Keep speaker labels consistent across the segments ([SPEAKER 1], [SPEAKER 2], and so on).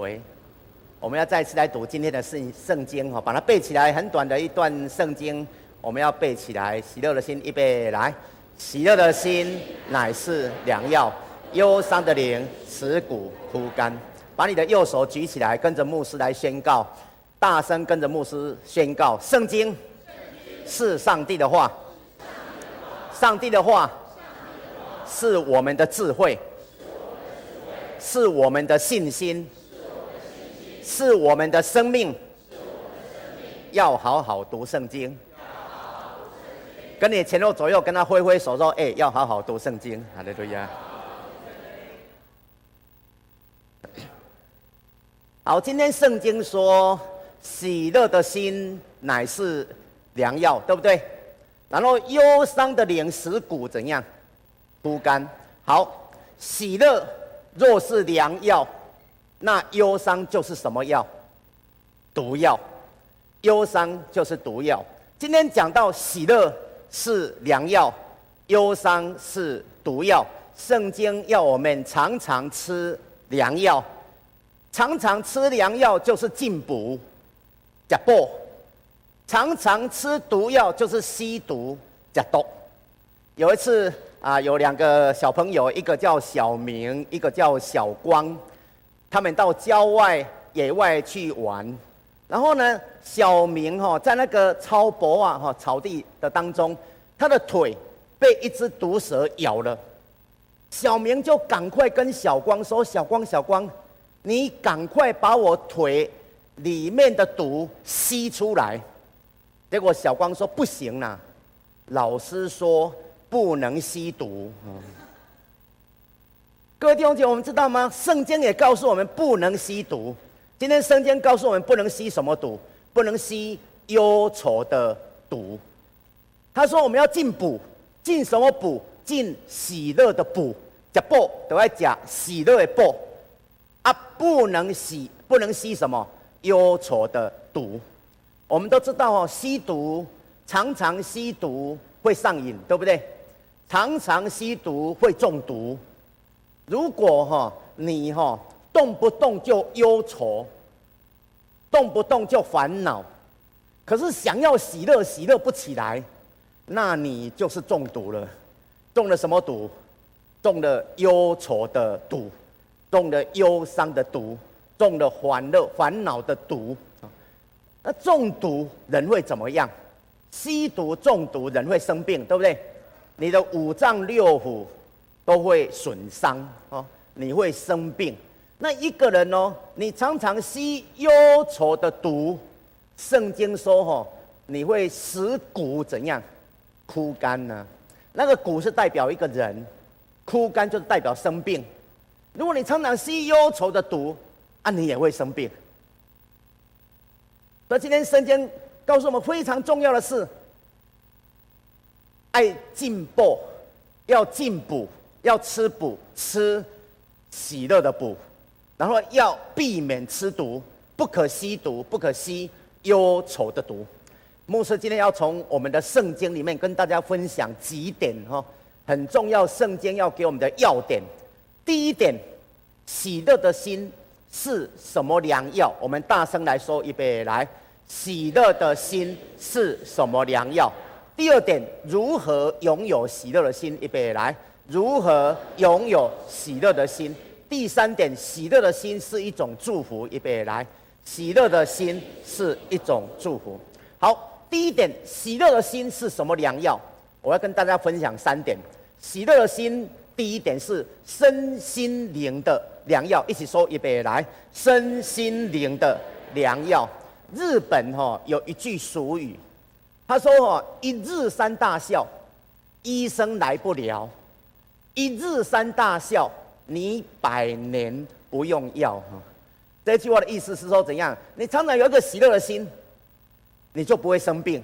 [SPEAKER 1] 喂，我们要再次来读今天的圣圣经哈，把它背起来，很短的一段圣经，我们要背起来。喜乐的心，预备来。喜乐的心乃是良药，忧伤的灵使骨枯干。把你的右手举起来，跟着牧师来宣告，大声跟着牧师宣告：圣经是上帝的话，上帝的话是我们的智慧，是我们的信心，是我们的生命。要好好读圣经。跟你前后左右跟他挥挥手说：“哎，要好好读圣经。”好的，对呀。好，今天圣经说，喜乐的心乃是良药，对不对？然后忧伤的脸使骨怎样？不干。好，喜乐若是良药，那忧伤就是什么药？毒药。忧伤就是毒药。今天讲到喜乐。是良药，忧伤是毒药。圣经要我们常常吃良药，常常吃良药就是进补，吃补；常常吃毒药就是吸毒，吃毒。有一次啊，有两个小朋友，一个叫小明，一个叫小光，他们到郊外野外去玩。然后呢，小明哈在那个超薄啊哈草地的当中，他的腿被一只毒蛇咬了。小明就赶快跟小光说：“小光，小光，你赶快把我腿里面的毒吸出来。”结果小光说：“不行啦，老师说不能吸毒。”各位弟兄姐妹，我们知道吗？圣经也告诉我们不能吸毒。今天圣经告诉我们，不能吸什么毒？不能吸忧愁的毒。他说，我们要进补，进什么补？进喜乐的补。讲补都要讲喜乐的补啊，不能吸，不能吸什么忧愁的毒。我们都知道哦，吸毒常常吸毒会上瘾，对不对？常常吸毒会中毒。如果哈你哈。动不动就忧愁，动不动就烦恼，可是想要喜乐，喜乐不起来，那你就是中毒了。中了什么毒？中了忧愁的毒，中了忧伤的毒，中了烦乐烦恼的毒。那中毒人会怎么样？吸毒中毒人会生病，对不对？你的五脏六腑都会损伤哦，你会生病。那一个人哦，你常常吸忧愁的毒，圣经说哈，你会使骨怎样枯干呢？那个骨是代表一个人，枯干就是代表生病。如果你常常吸忧愁的毒，啊，你也会生病。所以今天圣经告诉我们非常重要的是，爱进步，要进补，要吃补，吃喜乐的补。然后要避免吃毒，不可吸毒，不可吸忧愁的毒。牧师今天要从我们的圣经里面跟大家分享几点哈，很重要。圣经要给我们的要点，第一点，喜乐的心是什么良药？我们大声来说，预备来，喜乐的心是什么良药？第二点，如何拥有喜乐的心？预备来，如何拥有喜乐的心？第三点，喜乐的心是一种祝福。预备来，喜乐的心是一种祝福。好，第一点，喜乐的心是什么良药？我要跟大家分享三点。喜乐的心，第一点是身心灵的良药。一起说，预备来，身心灵的良药。日本哈有一句俗语，他说哈，一日三大笑，医生来不了；一日三大笑。你百年不用药，这句话的意思是说怎样？你常常有一个喜乐的心，你就不会生病；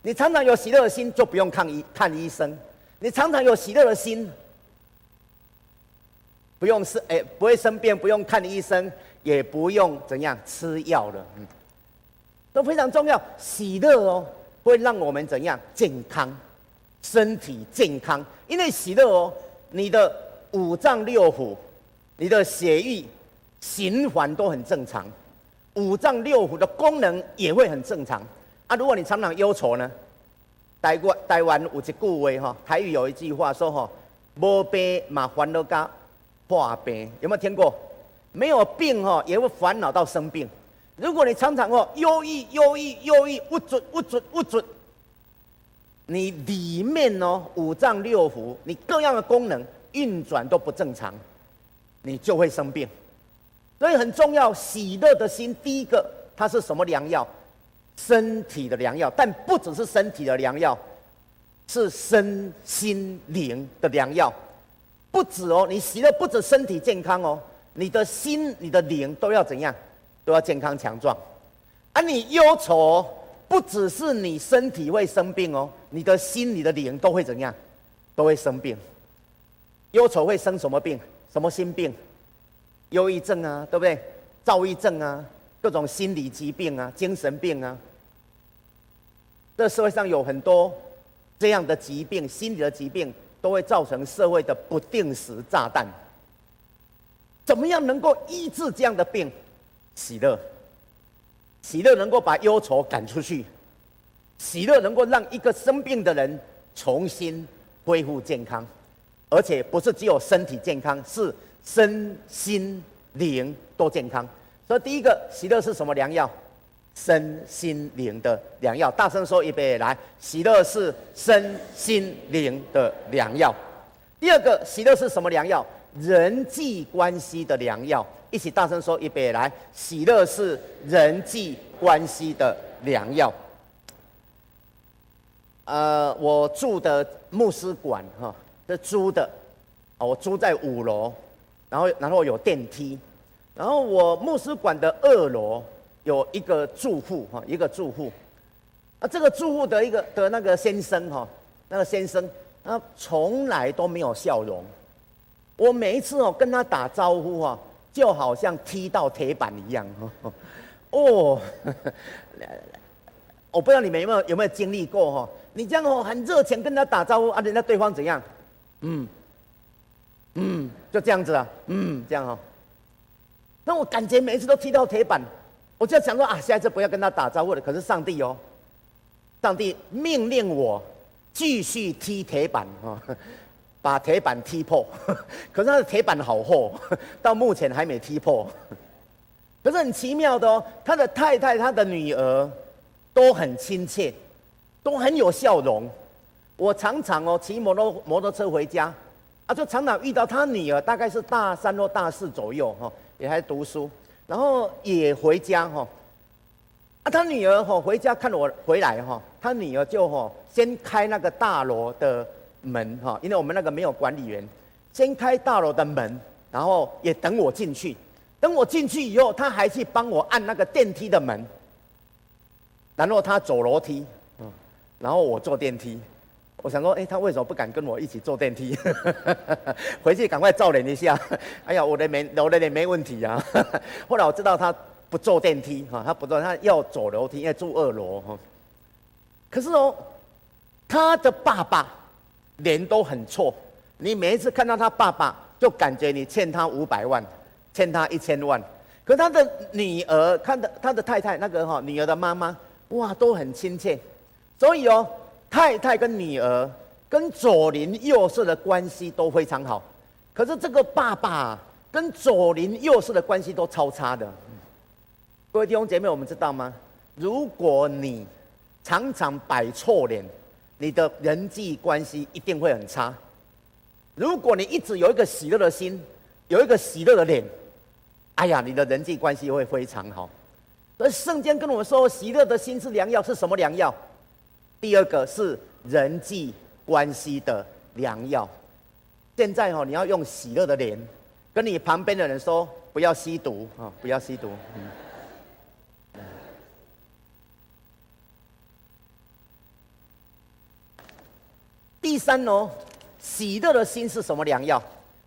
[SPEAKER 1] 你常常有喜乐的心，就不用看医看医生；你常常有喜乐的心，不用生哎，不会生病，不用看医生，也不用怎样吃药了，嗯，都非常重要。喜乐哦，会让我们怎样健康，身体健康，因为喜乐哦，你的。五脏六腑，你的血液循环都很正常，五脏六腑的功能也会很正常。啊，如果你常常忧愁呢？台湾台湾有一句话哈，台语有一句话说哈，无病嘛烦恼加破病，有没有听过？没有病哈，也会烦恼到生病。如果你常常哦忧郁、忧郁、忧郁，不准、不准、不准，你里面哦五脏六腑，你各样的功能运转都不正常，你就会生病。所以很重要，喜乐的心，第一个它是什么良药？身体的良药，但不只是身体的良药，是身心灵的良药。不止哦，你喜乐不止身体健康哦，你的心、你的灵都要怎样？都要健康强壮。而、啊、你忧愁，不只是你身体会生病哦，你的心、你的灵都会怎样？都会生病。忧愁会生什么病？什么心病？忧郁症啊，对不对？躁郁症啊。各种心理疾病啊，精神病啊，这社会上有很多这样的疾病，心理的疾病都会造成社会的不定时炸弹。怎么样能够医治这样的病？喜乐，喜乐能够把忧愁赶出去，喜乐能够让一个生病的人重新恢复健康，而且不是只有身体健康，是身心灵都健康。所以第一个喜乐是什么良药？身心灵的良药。大声说一遍来，喜乐是身心灵的良药。第二个喜乐是什么良药？人际关系的良药。一起大声说一遍来，喜乐是人际关系的良药。呃，我住的牧师馆哈，是租的，我租在五楼，然后然后有电梯。然后我牧师馆的二楼有一个住户哈，一个住户，啊，这个住户的一个的那个先生哈，那个先生他从来都没有笑容，我每一次哦跟他打招呼哈，就好像踢到铁板一样哈 哦，来来来我不知道你们有没有有没有经历过哈？你这样哦很热情跟他打招呼啊，人家对方怎样？嗯嗯，就这样子啊，嗯，这样哦。那我感觉每一次都踢到铁板，我就想说啊，下一次不要跟他打招呼了。可是上帝哦，上帝命令我继续踢铁板啊，把铁板踢破。可是他的铁板好厚，到目前还没踢破。可是很奇妙的哦，他的太太、他的女儿都很亲切，都很有笑容。我常常哦骑摩托摩托车回家，啊，就常常遇到他女儿，大概是大三或大四左右哈。也还读书，然后也回家哈。啊，他女儿哈回家看我回来哈，他女儿就哈先开那个大楼的门哈，因为我们那个没有管理员，先开大楼的门，然后也等我进去。等我进去以后，他还去帮我按那个电梯的门，然后他走楼梯，然后我坐电梯。我想说，哎，他为什么不敢跟我一起坐电梯？回去赶快照脸一下。哎呀，我的没，我的脸没问题啊。后来我知道他不坐电梯哈，他不坐，他要走楼梯，因为住二楼哈。可是哦，他的爸爸脸都很臭，你每一次看到他爸爸，就感觉你欠他五百万，欠他一千万。可他的女儿，看的他的太太那个哈，女儿的妈妈，哇，都很亲切。所以哦。太太跟女儿跟左邻右舍的关系都非常好，可是这个爸爸跟左邻右舍的关系都超差的。各位弟兄姐妹，我们知道吗？如果你常常摆错脸，你的人际关系一定会很差。如果你一直有一个喜乐的心，有一个喜乐的脸，哎呀，你的人际关系会非常好。而圣经跟我们说，喜乐的心是良药，是什么良药？第二个是人际关系的良药。现在哦，你要用喜乐的脸跟你旁边的人说：“不要吸毒啊，不要吸毒。”。第三哦，喜乐的心是什么良药？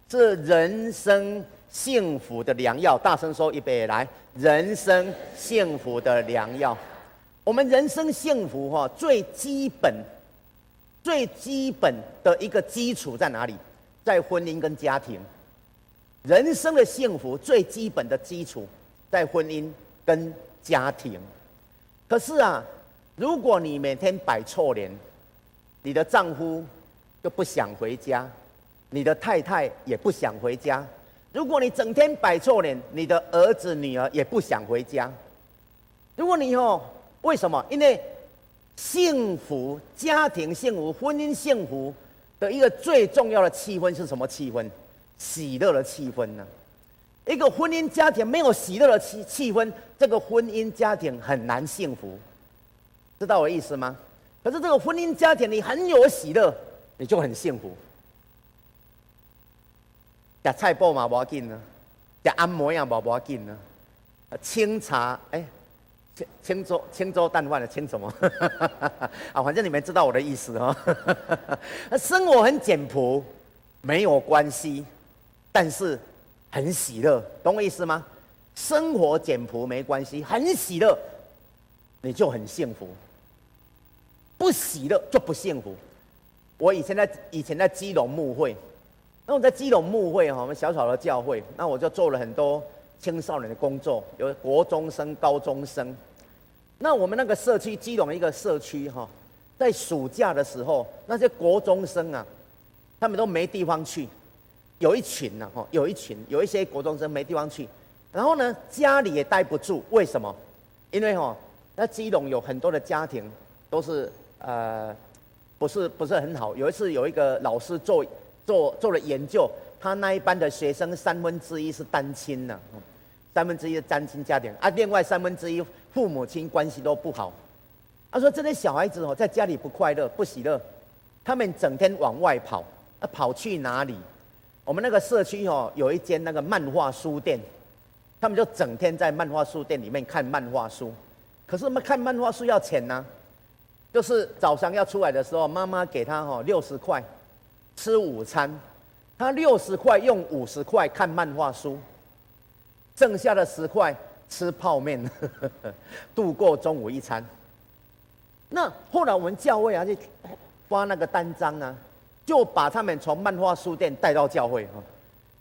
[SPEAKER 1] 是人生幸福的良药。大声说一遍来，人生幸福的良药。我们人生幸福哈，最基本、最基本的一个基础在哪里？在婚姻跟家庭。人生的幸福最基本的基础在婚姻跟家庭。可是啊，如果你每天摆臭脸，你的丈夫就不想回家，你的太太也不想回家。如果你整天摆臭脸，你的儿子女儿也不想回家。如果你哦，为什么？因为幸福家庭幸福、婚姻幸福的一个最重要的气氛是什么气氛？喜乐的气氛呢？一个婚姻家庭没有喜乐的气气氛，这个婚姻家庭很难幸福，知道我意思吗？可是这个婚姻家庭你很有喜乐，你就很幸福。吃菜脯嘛，不要紧呢；吃按摩呀，不不要紧呢。清茶，哎，轻舟轻舟淡饭的轻什么？啊，反正你们知道我的意思哦。生活很简朴，没有关系，但是。很喜乐，懂我意思吗？生活简朴没关系，很喜乐，你就很幸福。不喜乐就不幸福。我以前在以前在基隆牧会，那我在基隆牧会哈，我们小小的教会，那我就做了很多青少年的工作，有国中生、高中生。那我们那个社区基隆一个社区哈，在暑假的时候，那些国中生啊，他们都没地方去。有一群呢，吼，有一群，有一些国中生没地方去，然后呢，家里也待不住，为什么？因为吼，那基隆有很多的家庭都是呃，不是不是很好。有一次有一个老师做做做了研究，他那一班的学生三分之一是单亲呢，三分之一是单亲家庭，啊，另外三分之一父母亲关系都不好。他说这些小孩子哦，在家里不快乐不喜乐，他们整天往外跑，啊，跑去哪里？我们那个社区哦，有一间那个漫画书店，他们就整天在漫画书店里面看漫画书。可是我们看漫画书要钱呢，就是早上要出来的时候，妈妈给他哦六十块吃午餐，他六十块用五十块看漫画书，剩下的十块吃泡面，度过中午一餐。那后来我们教会啊，就发那个单张啊。就把他们从漫画书店带到教会啊，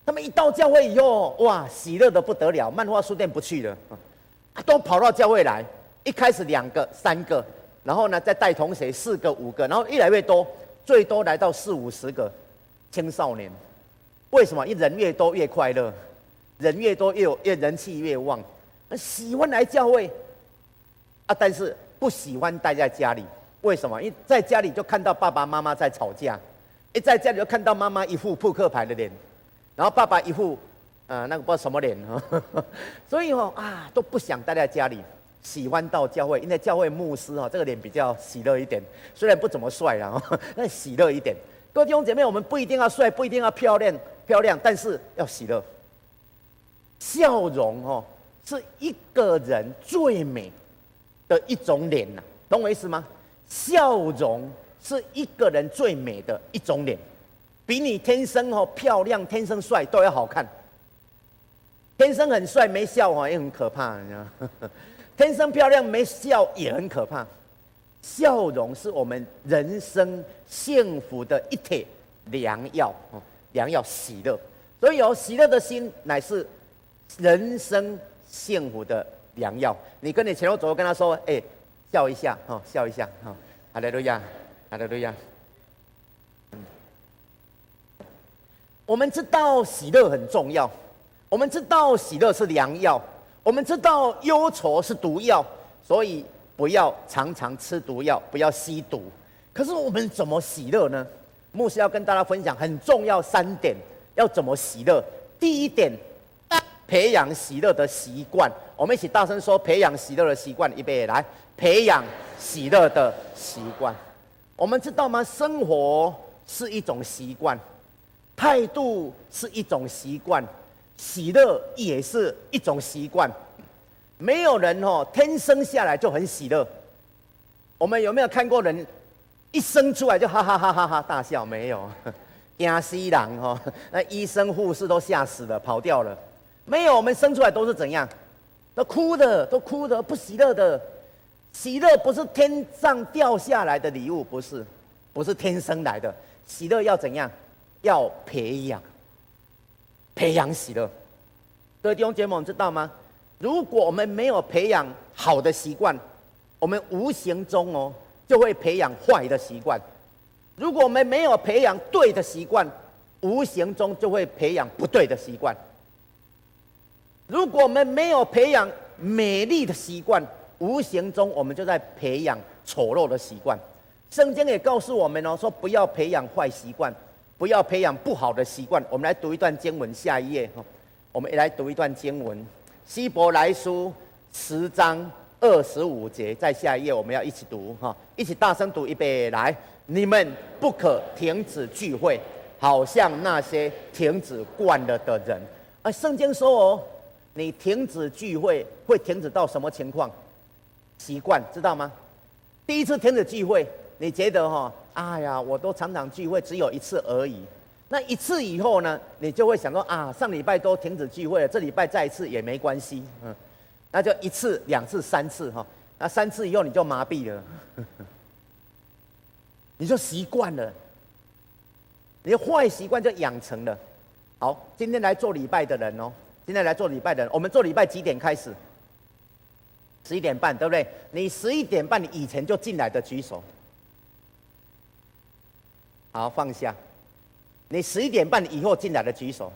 [SPEAKER 1] 他们一到教会以后，哇，喜乐得不得了，漫画书店不去了，都跑到教会来。一开始两个、三个，然后呢再带同学四个、五个，然后越来越多，最多来到四五十个青少年。为什么？因为人越多越快乐，人越多越有越人气越旺，喜欢来教会啊，但是不喜欢待在家里。为什么？因为在家里就看到爸爸妈妈在吵架。一在家里就看到妈妈一副扑克牌的脸，然后爸爸一副，呃，那个不知道什么脸哈，所以哦啊都不想待在家里，喜欢到教会，因为教会牧师哈这个脸比较喜乐一点，虽然不怎么帅啊，但喜乐一点。各位弟兄姐妹，我们不一定要帅，不一定要漂亮漂亮，但是要喜乐。笑容哦是一个人最美的一种脸呐，懂我意思吗？笑容。是一个人最美的一种脸，比你天生哦漂亮、天生帅都要好看。天生很帅没笑哦也很可怕，你知道？天生漂亮没笑也很可怕。笑容是我们人生幸福的一帖良药哦，良药喜乐。所以有喜乐的心乃是人生幸福的良药。你跟你前后左右跟他说：“哎，笑一下哈，笑一下哈，哈利路亚。”好的，对呀。我们知道喜乐很重要，我们知道喜乐是良药，我们知道忧愁是毒药，所以不要常常吃毒药，不要吸毒。可是我们怎么喜乐呢？牧师要跟大家分享很重要三点，要怎么喜乐？第一点，培养喜乐的习惯。我们一起大声说：培养喜乐的习惯。预备来，培养喜乐的习惯。我们知道吗？生活是一种习惯，态度是一种习惯，喜乐也是一种习惯。没有人哦，天生下来就很喜乐。我们有没有看过人一生出来就哈哈哈哈哈大笑？没有，亚西郎哈，那医生护士都吓死了，跑掉了。没有，我们生出来都是怎样？都哭的，都哭的，不喜乐的。喜乐不是天上掉下来的礼物，不是，不是天生来的。喜乐要怎样？要培养，培养喜乐。各位弟兄姐妹们知道吗？如果我们没有培养好的习惯，我们无形中哦就会培养坏的习惯；如果我们没有培养对的习惯，无形中就会培养不对的习惯；如果我们没有培养美丽的习惯，无形中我们就在培养丑陋的习惯。圣经也告诉我们哦，说不要培养坏习惯，不要培养不好的习惯。我们来读一段经文，下一页哈，我们也来读一段经文。希伯来书十章二十五节，在下一页我们要一起读哈，一起大声读一遍来。你们不可停止聚会，好像那些停止惯了的人。啊，圣经说哦，你停止聚会会停止到什么情况？习惯知道吗？第一次停止聚会，你觉得哈？哎呀，我都常常聚会，只有一次而已。那一次以后呢，你就会想说啊，上礼拜都停止聚会了，这礼拜再一次也没关系，嗯，那就一次、两次、三次哈，那三次以后你就麻痹了，你就习惯了，你的坏习惯就养成了。好，今天来做礼拜的人哦，今天来做礼拜的人，我们做礼拜几点开始？十一点半，对不对？你十一点半以前就进来的举手，好，放下。你十一点半以后进来的举手，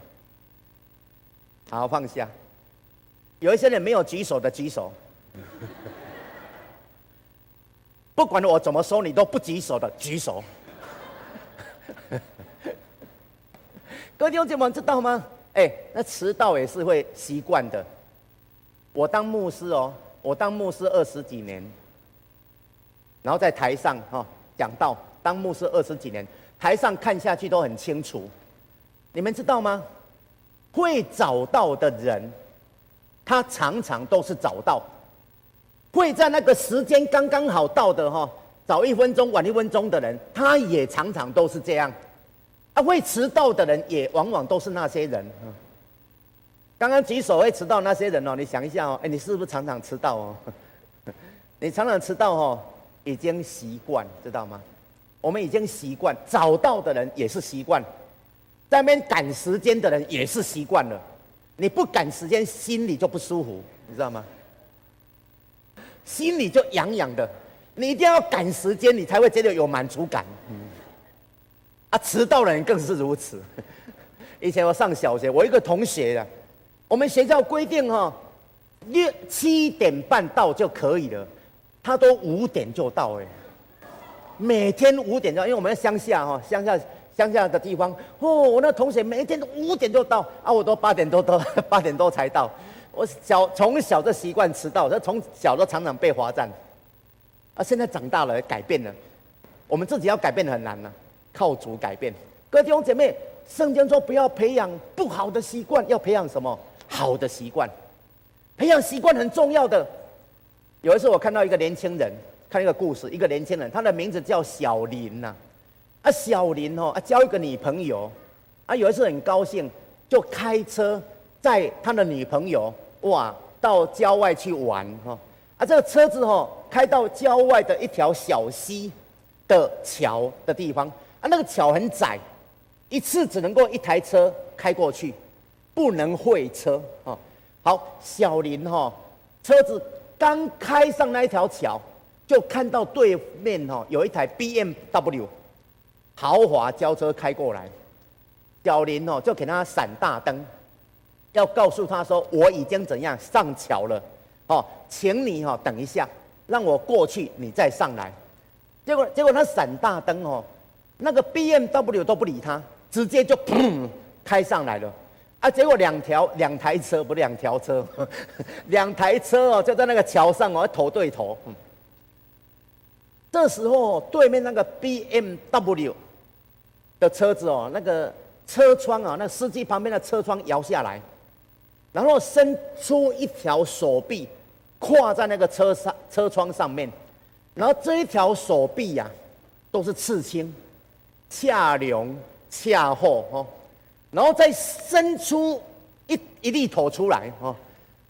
[SPEAKER 1] 好，放下。有一些人没有举手的举手，不管我怎么说，你都不举手的举手。各位弟兄姐妹知道吗？哎，那迟到也是会习惯的。我当牧师哦，我当牧师二十几年，然后在台上哈讲道，当牧师二十几年。台上看下去都很清楚，你们知道吗？会早到的人，他常常都是早到；会在那个时间刚刚好到的哈，早一分钟晚一分钟的人，他也常常都是这样。啊，会迟到的人也往往都是那些人。刚刚举手会迟到那些人哦，你想一下哦，哎，你是不是常常迟到哦？你常常迟到哦，已经习惯，知道吗？我们已经习惯，早到的人也是习惯，在那边赶时间的人也是习惯了。你不赶时间，心里就不舒服，你知道吗？心里就痒痒的。你一定要赶时间，你才会觉得有满足感。啊，迟到的人更是如此。以前我上小学，我一个同学啊，我们学校规定哈，约七点半到就可以了，他都五点就到哎。每天五点钟，因为我们在乡下哈，乡下乡下的地方，哦，我那同学每天都五点就到，啊，我都八点多到，八点多才到。我小从小就习惯迟到，这从小都常常被罚站。啊，现在长大了改变了，我们自己要改变很难了，靠主改变。各位弟兄姐妹，圣经说不要培养不好的习惯，要培养什么？好的习惯。培养习惯很重要的。有一次我看到一个年轻人。看一个故事，一个年轻人，他的名字叫小林呐。啊，小林哦，啊，交一个女朋友，啊，有一次很高兴，就开车载他的女朋友哇，到郊外去玩哈。啊，这个车子哦，开到郊外的一条小溪的桥的地方，啊，那个桥很窄，一次只能够一台车开过去，不能会车啊。好，小林哈，车子刚开上那一条桥。就看到对面哈有一台 BMW 豪华轿车开过来，小林哦就给他闪大灯，要告诉他说，我已经怎样上桥了，哦，请你哈等一下，让我过去，你再上来。结果结果他闪大灯哦，那个 BMW 都不理他，直接就砰开上来了，啊，结果两条两台车不两条车，两台车哦就在那个桥上哦头对头。这时候，对面那个 BMW 的车子哦，那个车窗啊，那司机旁边的车窗摇下来，然后伸出一条手臂，跨在那个车上车窗上面，然后这一条手臂呀，都是刺青，恰龙恰后哦，然后再伸出一一粒头出来哦，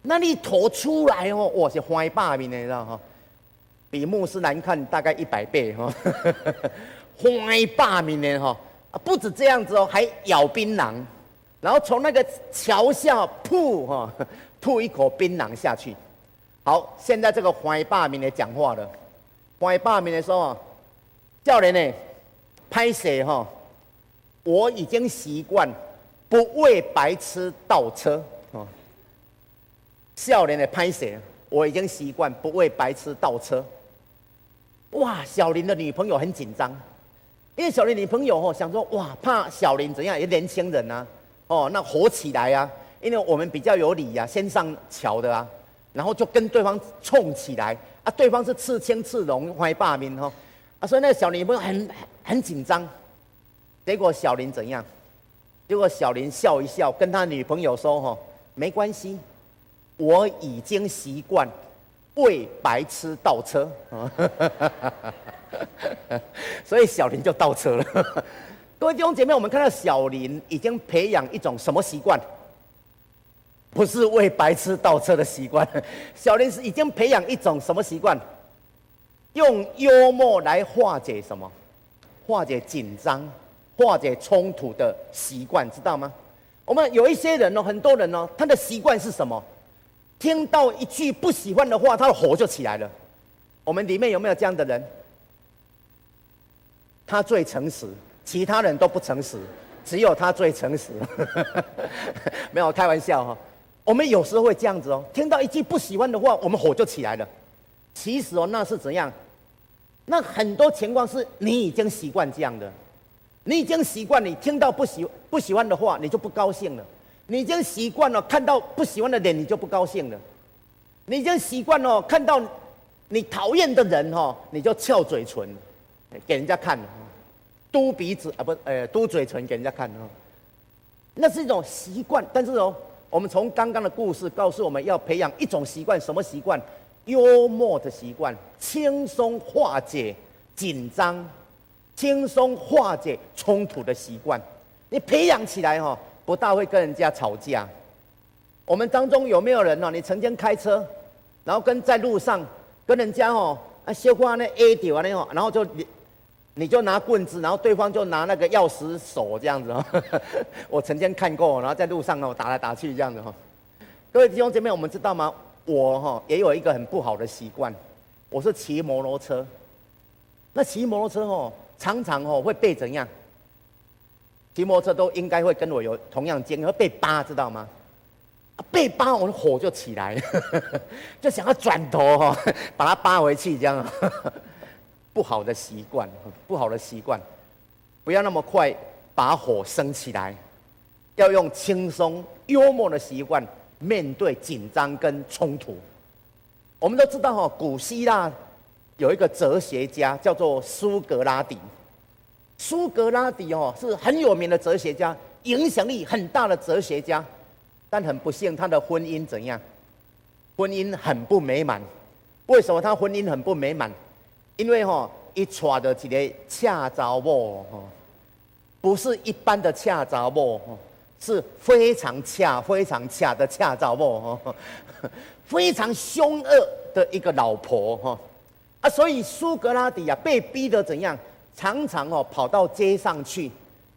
[SPEAKER 1] 那粒头出来哦，哇，是花霸面的，你知道哈？比牧师难看大概一百倍哈，欢霸 面的哈，啊不止这样子哦，还咬槟榔，然后从那个桥下吐哈吐一口槟榔下去。好，现在这个黄霸面的讲话了。黄霸面的时候，教练呢，拍谢哈，我已经习惯不为白痴倒车啊。少年的拍谢，我已经习惯不为白痴倒车。哇，小林的女朋友很紧张，因为小林女朋友哦想说哇，怕小林怎样，也年轻人啊，哦，那火起来啊，因为我们比较有理呀、啊，先上桥的啊。然后就跟对方冲起来啊！对方是刺青刺龙怀霸名哈啊！所以那个小林女朋友很很紧张。结果小林怎样？结果小林笑一笑，跟他女朋友说：“哈，没关系，我已经习惯为白痴倒车。”所以小林就倒车了。各位弟兄姐妹，我们看到小林已经培养一种什么习惯？不是为白痴倒车的习惯，小林是已经培养一种什么习惯？用幽默来化解什么？化解紧张、化解冲突的习惯，知道吗？我们有一些人哦，很多人哦，他的习惯是什么？听到一句不喜欢的话，他的火就起来了。我们里面有没有这样的人？他最诚实，其他人都不诚实，只有他最诚实。没有开玩笑哈。我们有时候会这样子哦，听到一句不喜欢的话，我们火就起来了。其实哦，那是怎样？那很多情况是你已经习惯这样的，你已经习惯你听到不喜不喜欢的话，你就不高兴了；你已经习惯了看到不喜欢的脸，你就不高兴了；你已经习惯了看到你讨厌的人哈，你就翘嘴唇给人家看，嘟鼻子啊不，呃，嘟嘴唇给人家看哦。那是一种习惯，但是哦。我们从刚刚的故事告诉我们要培养一种习惯，什么习惯？幽默的习惯，轻松化解紧张，轻松化解冲突的习惯。你培养起来哈，不大会跟人家吵架。我们当中有没有人呢？你曾经开车，然后跟在路上跟人家哦啊，说话那 A 点完了以后，然后就。你就拿棍子，然后对方就拿那个钥匙锁这样子哦。我曾经看过，然后在路上哦打来打去这样子哈。各位弟兄姐妹，我们知道吗？我哈也有一个很不好的习惯，我是骑摩托车。那骑摩托车哦，常常哦会被怎样？骑摩托车都应该会跟我有同样经历，会被扒，知道吗？被扒，我的火就起来了，就想要转头哈 把它扒回去这样。不好的习惯，不好的习惯，不要那么快把火升起来，要用轻松幽默的习惯面对紧张跟冲突。我们都知道哈，古希腊有一个哲学家叫做苏格拉底，苏格拉底哦是很有名的哲学家，影响力很大的哲学家，但很不幸他的婚姻怎样？婚姻很不美满。为什么他婚姻很不美满？因为哈，一娶的一个恰查某，不是一般的恰查某，是非常恰、非常恰的恰查某哈，非常凶恶的一个老婆哈啊，所以苏格拉底啊被逼得怎样，常常哦跑到街上去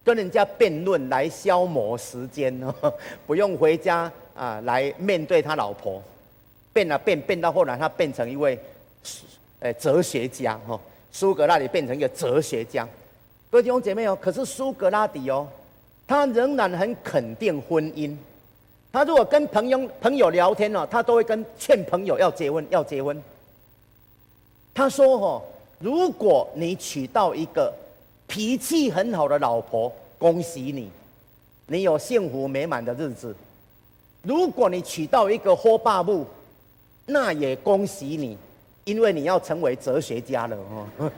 [SPEAKER 1] 跟人家辩论来消磨时间哦，不用回家啊来面对他老婆，辩啊辩辩到后来他变成一位。哎，哲学家哈，苏格拉底变成一个哲学家。各位弟兄姐妹哦，可是苏格拉底哦，他仍然很肯定婚姻。他如果跟朋友朋友聊天呢，他都会跟劝朋友要结婚，要结婚。他说哈，如果你娶到一个脾气很好的老婆，恭喜你，你有幸福美满的日子；如果你娶到一个火霸布，那也恭喜你。因为你要成为哲学家了哦。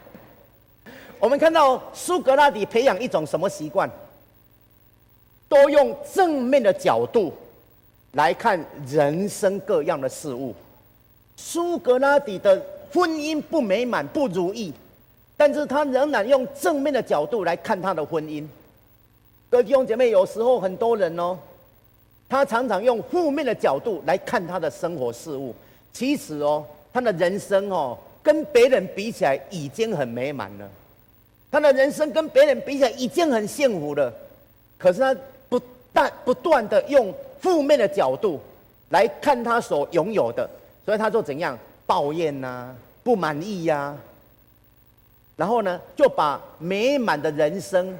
[SPEAKER 1] 我们看到苏格拉底培养一种什么习惯？多用正面的角度来看人生各样的事物。苏格拉底的婚姻不美满、不如意，但是他仍然用正面的角度来看他的婚姻。各位弟兄姐妹，有时候很多人哦，他常常用负面的角度来看他的生活事物。其实哦。他的人生哦，跟别人比起来已经很美满了。他的人生跟别人比起来已经很幸福了。可是他但不断的用负面的角度来看他所拥有的，所以他就怎样抱怨呐、不满意呀、然后呢，就把美满的人生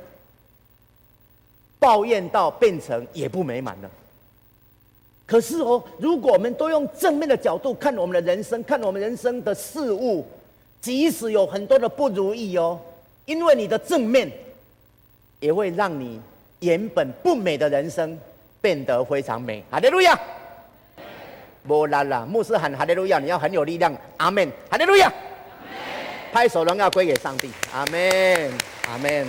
[SPEAKER 1] 抱怨到变成也不美满了。可是哦，如果我们都用正面的角度看我们的人生，看我们人生的事物，即使有很多的不如意哦，因为你的正面，也会让你原本不美的人生变得非常美。哈利路亚！无啦啦，牧师喊哈利路亚，你要很有力量。阿门！哈利路亚！拍手荣耀归给上帝。阿门！阿门。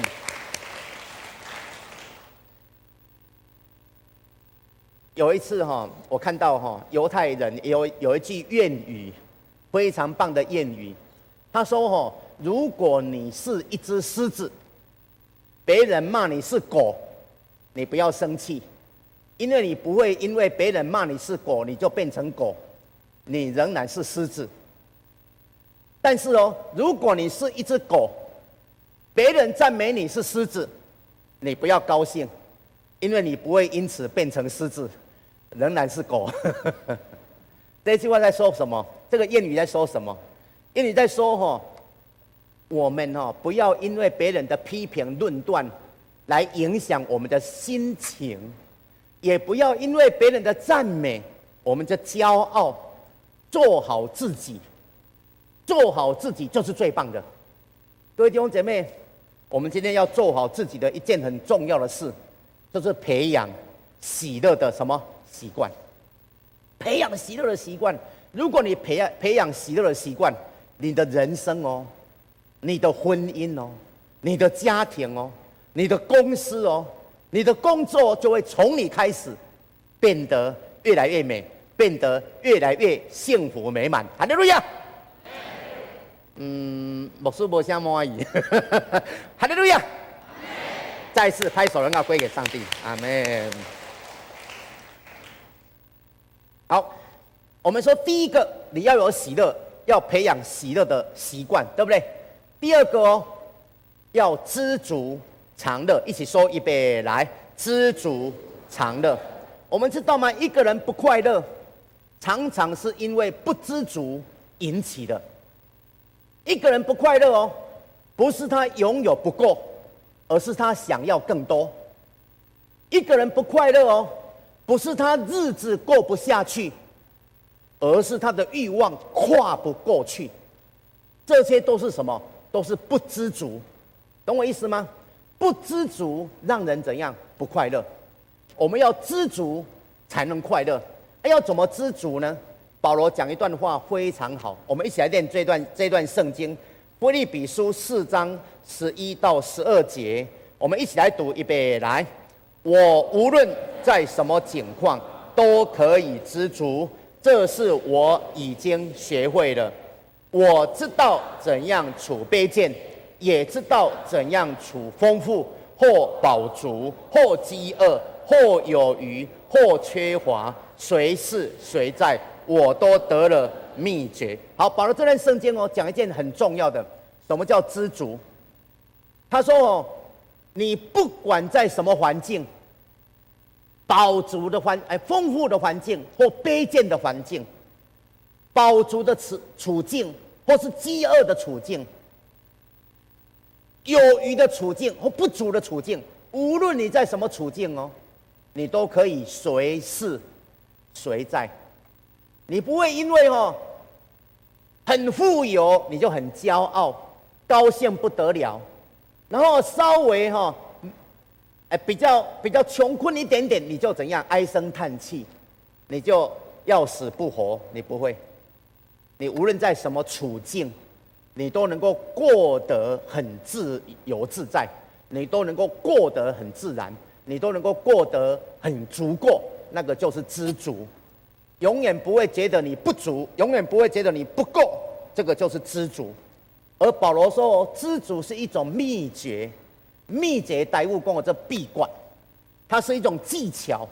[SPEAKER 1] 有一次哈，我看到哈，犹太人有有一句谚语，非常棒的谚语。他说哈，如果你是一只狮子，别人骂你是狗，你不要生气，因为你不会因为别人骂你是狗，你就变成狗，你仍然是狮子。但是哦，如果你是一只狗，别人赞美你是狮子，你不要高兴，因为你不会因此变成狮子。仍然是狗，这句话在说什么？这个谚语在说什么？谚语在说：哈，我们哈不要因为别人的批评论断来影响我们的心情，也不要因为别人的赞美我们的骄傲，做好自己，做好自己就是最棒的。各位弟兄姐妹，我们今天要做好自己的一件很重要的事，就是培养喜乐的什么？习惯，培养喜乐的习惯。如果你培养培养喜乐的习惯，你的人生哦，你的婚姻哦，你的家庭哦，你的公司哦，你的工作就会从你开始变得越来越美，变得越来越幸福美满。哈利路亚。嗯，牧师无啥满意。哈利路亚。再次拍手，荣耀归给上帝。阿门。好，我们说第一个，你要有喜乐，要培养喜乐的习惯，对不对？第二个哦，要知足常乐，一起说预备来，知足常乐。我们知道吗？一个人不快乐，常常是因为不知足引起的。一个人不快乐哦，不是他拥有不够，而是他想要更多。一个人不快乐哦。不是他日子过不下去，而是他的欲望跨不过去。这些都是什么？都是不知足，懂我意思吗？不知足让人怎样？不快乐。我们要知足才能快乐。要怎么知足呢？保罗讲一段话非常好，我们一起来念这段这段圣经，腓立比书四章十一到十二节，我们一起来读预备来。我无论在什么境况，都可以知足，这是我已经学会了。我知道怎样处卑贱，也知道怎样处丰富，或饱足，或饥饿，或有余，或缺乏，随是随在，我都得了秘诀。好，保罗这段圣经哦，讲一件很重要的，什么叫知足？他说哦，你不管在什么环境。饱足的环，哎，丰富的环境或卑贱的环境，饱足的处处境或是饥饿的处境，有余的处境或不足的处境，无论你在什么处境哦，你都可以随事随在，你不会因为哦很富有你就很骄傲，高兴不得了，然后稍微哈、哦。哎，比较比较穷困一点点，你就怎样唉声叹气，你就要死不活，你不会，你无论在什么处境，你都能够过得很自由自在，你都能够过得很自然，你都能够过得很足够，那个就是知足，永远不会觉得你不足，永远不会觉得你不够，这个就是知足。而保罗说，知足是一种秘诀。秘诀大务讲的这闭关，它是一种技巧。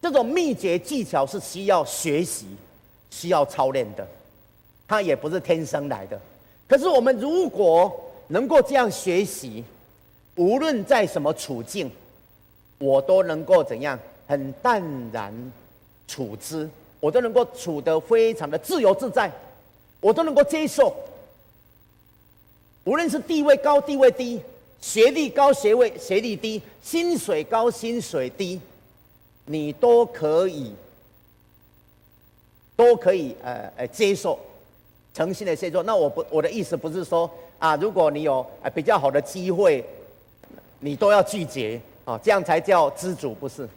[SPEAKER 1] 这种秘诀技巧是需要学习、需要操练的，它也不是天生来的。可是我们如果能够这样学习，无论在什么处境，我都能够怎样很淡然处之，我都能够处得非常的自由自在，我都能够接受。无论是地位高地位低，学历高学位学历低，薪水高薪水低，你都可以，都可以呃呃接受，诚心的接受。那我不我的意思不是说啊，如果你有比较好的机会，你都要拒绝啊，这样才叫知足，不是？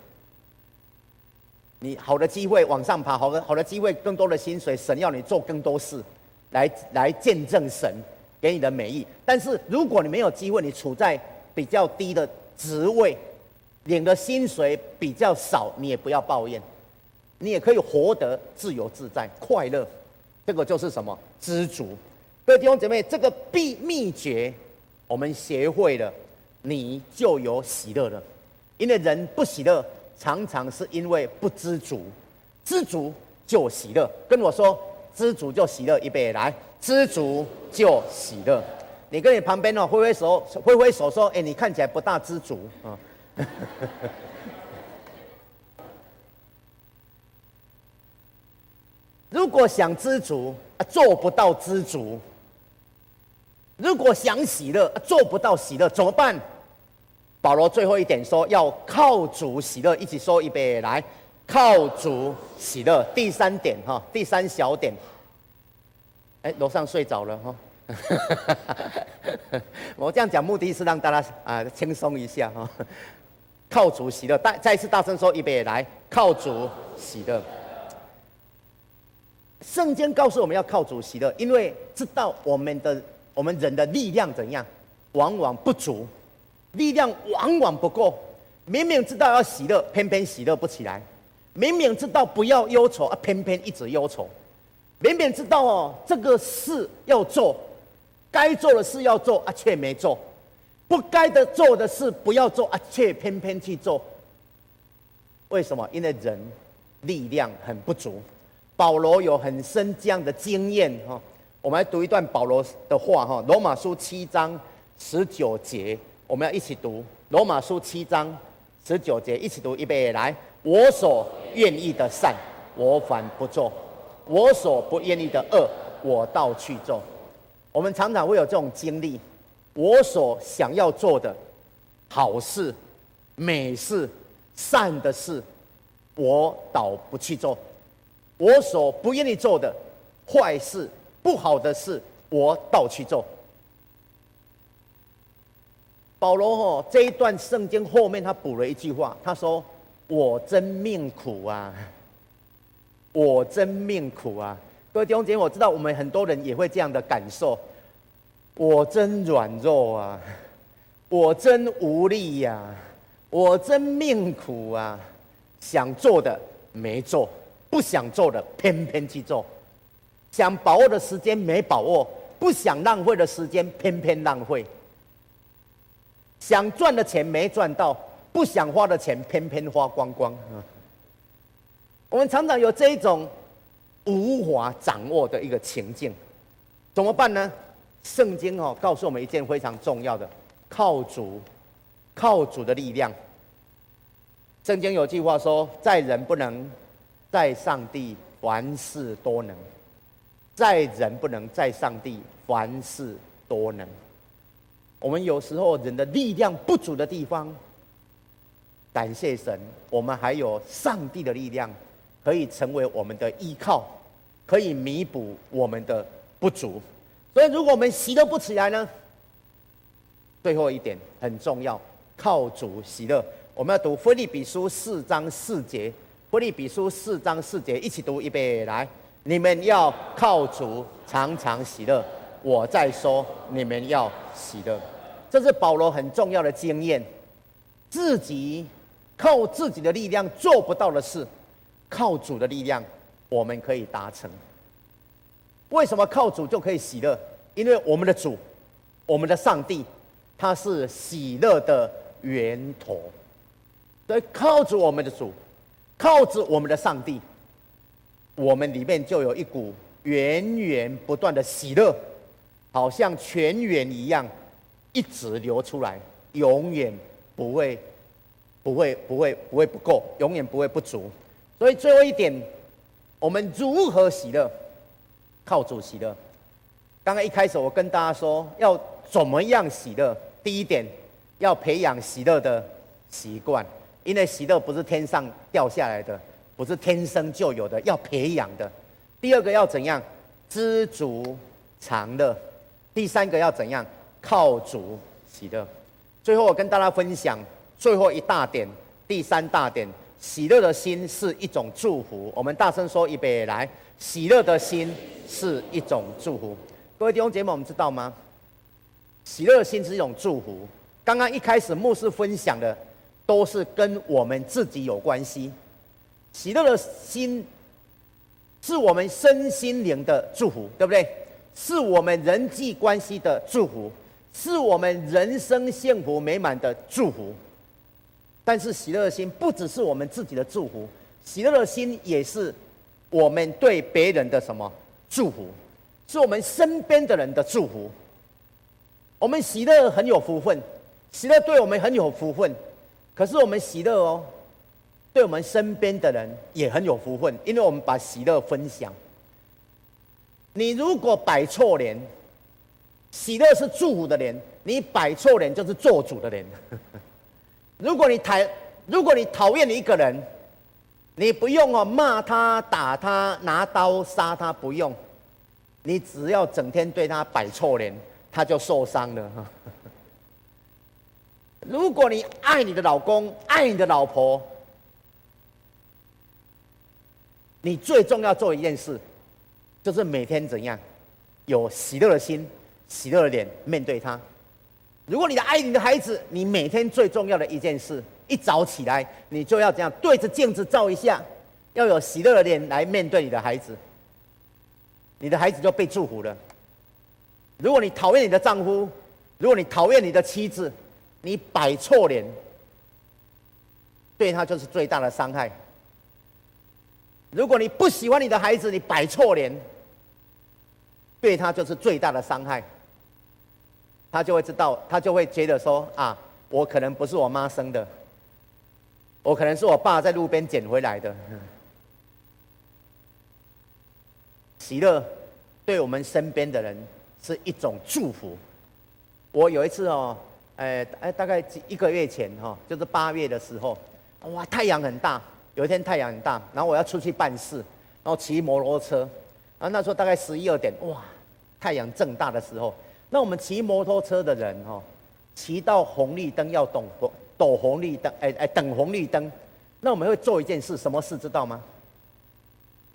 [SPEAKER 1] 你好的机会往上爬，好的好的机会，更多的薪水，神要你做更多事，来来见证神。给你的美意，但是如果你没有机会，你处在比较低的职位，领的薪水比较少，你也不要抱怨，你也可以活得自由自在、快乐。这个就是什么？知足。各位弟兄姐妹，这个秘秘诀我们学会了，你就有喜乐了。因为人不喜乐，常常是因为不知足。知足就喜乐。跟我说，知足就喜乐，预备来。知足就喜乐。你跟你旁边哦挥挥手，挥挥手说：“哎，你看起来不大知足啊。”如果想知足，做不到知足；如果想喜乐，做不到喜乐，怎么办？保罗最后一点说：“要靠主喜乐。”一起说一遍来，靠主喜乐。第三点哈，第三小点。哎，楼上睡着了哈。我这样讲目的是让大家啊轻松一下哈。靠主喜乐，再再次大声说，预备来，靠主喜乐。圣经告诉我们要靠主喜乐，因为知道我们的我们人的力量怎样，往往不足，力量往往不够。明明知道要喜乐，偏偏喜乐不起来；明明知道不要忧愁，啊，偏偏一直忧愁。明明知道哦，这个事要做，该做的事要做啊，却没做；不该的做的事不要做啊，却偏偏去做。为什么？因为人力量很不足。保罗有很深这样的经验哈。我们来读一段保罗的话哈，《罗马书》七章十九节，我们要一起读《罗马书》七章十九节，一起读，预备来。我所愿意的善，我反不做。我所不愿意的恶，我倒去做。我们常常会有这种经历：我所想要做的好事、美事、善的事，我倒不去做；我所不愿意做的坏事、不好的事，我倒去做。保罗哦，这一段圣经后面他补了一句话，他说：“我真命苦啊！” 我真命苦啊！各位弟兄姐妹，我知道我们很多人也会这样的感受。我真软弱啊！我真无力呀、啊！我真命苦啊！想做的没做，不想做的偏偏去做，想把握的时间没把握，不想浪费的时间偏偏浪费，想赚的钱没赚到，不想花的钱偏偏花光光！我们常常有这一种无法掌握的一个情境，怎么办呢？圣经哦告诉我们一件非常重要的：靠主，靠主的力量。圣经有句话说：“在人不能，在上帝凡事多能；在人不能，在上帝凡事多能。”我们有时候人的力量不足的地方，感谢神，我们还有上帝的力量。可以成为我们的依靠，可以弥补我们的不足。所以，如果我们喜乐不起来呢？最后一点很重要，靠主喜乐。我们要读腓立比书四章四节，腓立比书四章四节，一起读预备来。你们要靠主常常喜乐。我再说，你们要喜乐。这是保罗很重要的经验，自己靠自己的力量做不到的事。靠主的力量，我们可以达成。为什么靠主就可以喜乐？因为我们的主，我们的上帝，他是喜乐的源头。所以靠着我们的主，靠着我们的上帝，我们里面就有一股源源不断的喜乐，好像泉源一样，一直流出来，永远不会不会不会不会不够，永远不会不足。所以最后一点，我们如何喜乐？靠主喜乐。刚刚一开始我跟大家说，要怎么样喜乐？第一点，要培养喜乐的习惯，因为喜乐不是天上掉下来的，不是天生就有的，要培养的。第二个要怎样？知足常乐。第三个要怎样？靠主喜乐。最后我跟大家分享最后一大点，第三大点，喜乐的心是一种祝福。我们大声说预备来，喜乐的心是一种祝福。各位弟兄姐妹，我们知道吗？喜乐的心是一种祝福。刚刚一开始牧师分享的都是跟我们自己有关系。喜乐的心是我们身心灵的祝福，对不对？是我们人际关系的祝福。是我们人生幸福美满的祝福，但是喜乐的心不只是我们自己的祝福，喜乐的心也是我们对别人的什么祝福，是我们身边的人的祝福。我们喜乐很有福分，喜乐对我们很有福分，可是我们喜乐哦，对我们身边的人也很有福分，因为我们把喜乐分享。你如果摆错脸。喜乐是祝福的脸，你摆错脸就是做主的脸。如果你讨，如果你讨厌你一个人，你不用哦骂他、打他、拿刀杀他，不用，你只要整天对他摆错脸，他就受伤了。如果你爱你的老公、爱你的老婆，你最重要做一件事，就是每天怎样有喜乐的心。喜乐的脸面对他。如果你的爱你的孩子，你每天最重要的一件事，一早起来你就要这样对着镜子照一下，要有喜乐的脸来面对你的孩子，你的孩子就被祝福了。如果你讨厌你的丈夫，如果你讨厌你的妻子，你摆错脸，对他就是最大的伤害。如果你不喜欢你的孩子，你摆错脸，对他就是最大的伤害。他就会知道，他就会觉得说啊，我可能不是我妈生的，我可能是我爸在路边捡回来的。喜乐对我们身边的人是一种祝福。我有一次哦，哎哎，大概一个月前哈，就是八月的时候，哇，太阳很大，有一天太阳很大，然后我要出去办事，然后骑摩托车，然后那时候大概十一二点，哇，太阳正大的时候。那我们骑摩托车的人哈，骑到红绿灯要等红等红绿灯，哎哎等红绿灯，那我们会做一件事，什么事知道吗？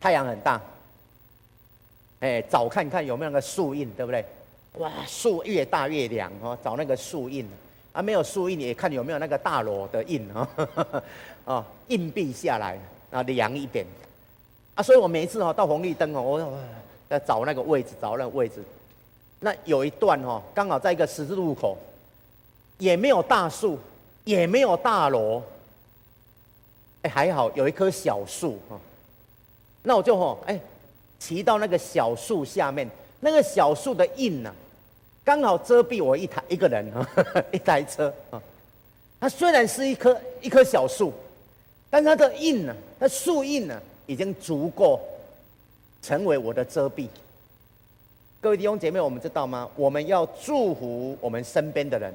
[SPEAKER 1] 太阳很大，哎，找看看有没有那个树荫，对不对？哇，树越大越凉哦，找那个树荫啊，没有树荫也看有没有那个大罗的印啊，啊，硬币下来啊，凉一点啊，所以我每一次哈到红绿灯哦，我要找那个位置，找那个位置。那有一段哦，刚好在一个十字路口，也没有大树，也没有大楼，哎，还好有一棵小树哈。那我就吼，哎，骑到那个小树下面，那个小树的荫呢，刚好遮蔽我一台一个人啊，一台车啊。它虽然是一棵一棵小树，但它的荫呢，它树荫呢，已经足够成为我的遮蔽。各位弟兄姐妹，我们知道吗？我们要祝福我们身边的人，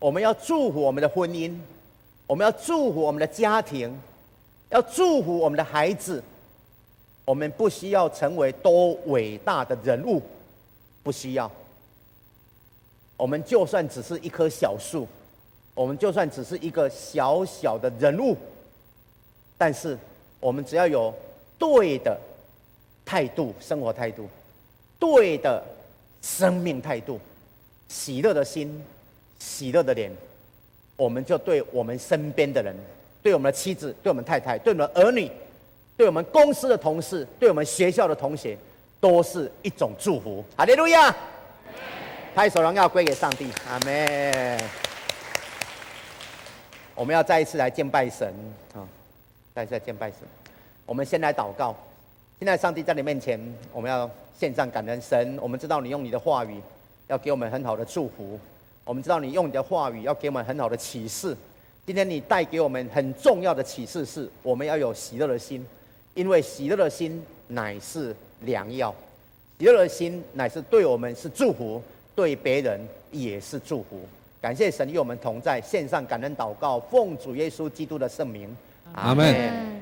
[SPEAKER 1] 我们要祝福我们的婚姻，我们要祝福我们的家庭，要祝福我们的孩子。我们不需要成为多伟大的人物，不需要。我们就算只是一棵小树，我们就算只是一个小小的人物，但是我们只要有对的态度，生活态度。对的生命态度，喜乐的心，喜乐的脸，我们就对我们身边的人，对我们的妻子，对我们太太，对我们的儿女，对我们公司的同事，对我们学校的同学，都是一种祝福。哈利路亚！拍手荣耀归给上帝。阿门。我们要再一次来敬拜神啊！再一次来敬拜神。我们先来祷告。现在上帝在你面前，我们要。献上感恩神，我们知道你用你的话语要给我们很好的祝福，我们知道你用你的话语要给我们很好的启示。今天你带给我们很重要的启示是，我们要有喜乐的心，因为喜乐的心乃是良药，喜乐的心乃是对我们是祝福，对别人也是祝福。感谢神与我们同在，献上感恩祷告，奉主耶稣基督的圣名，
[SPEAKER 2] 阿门。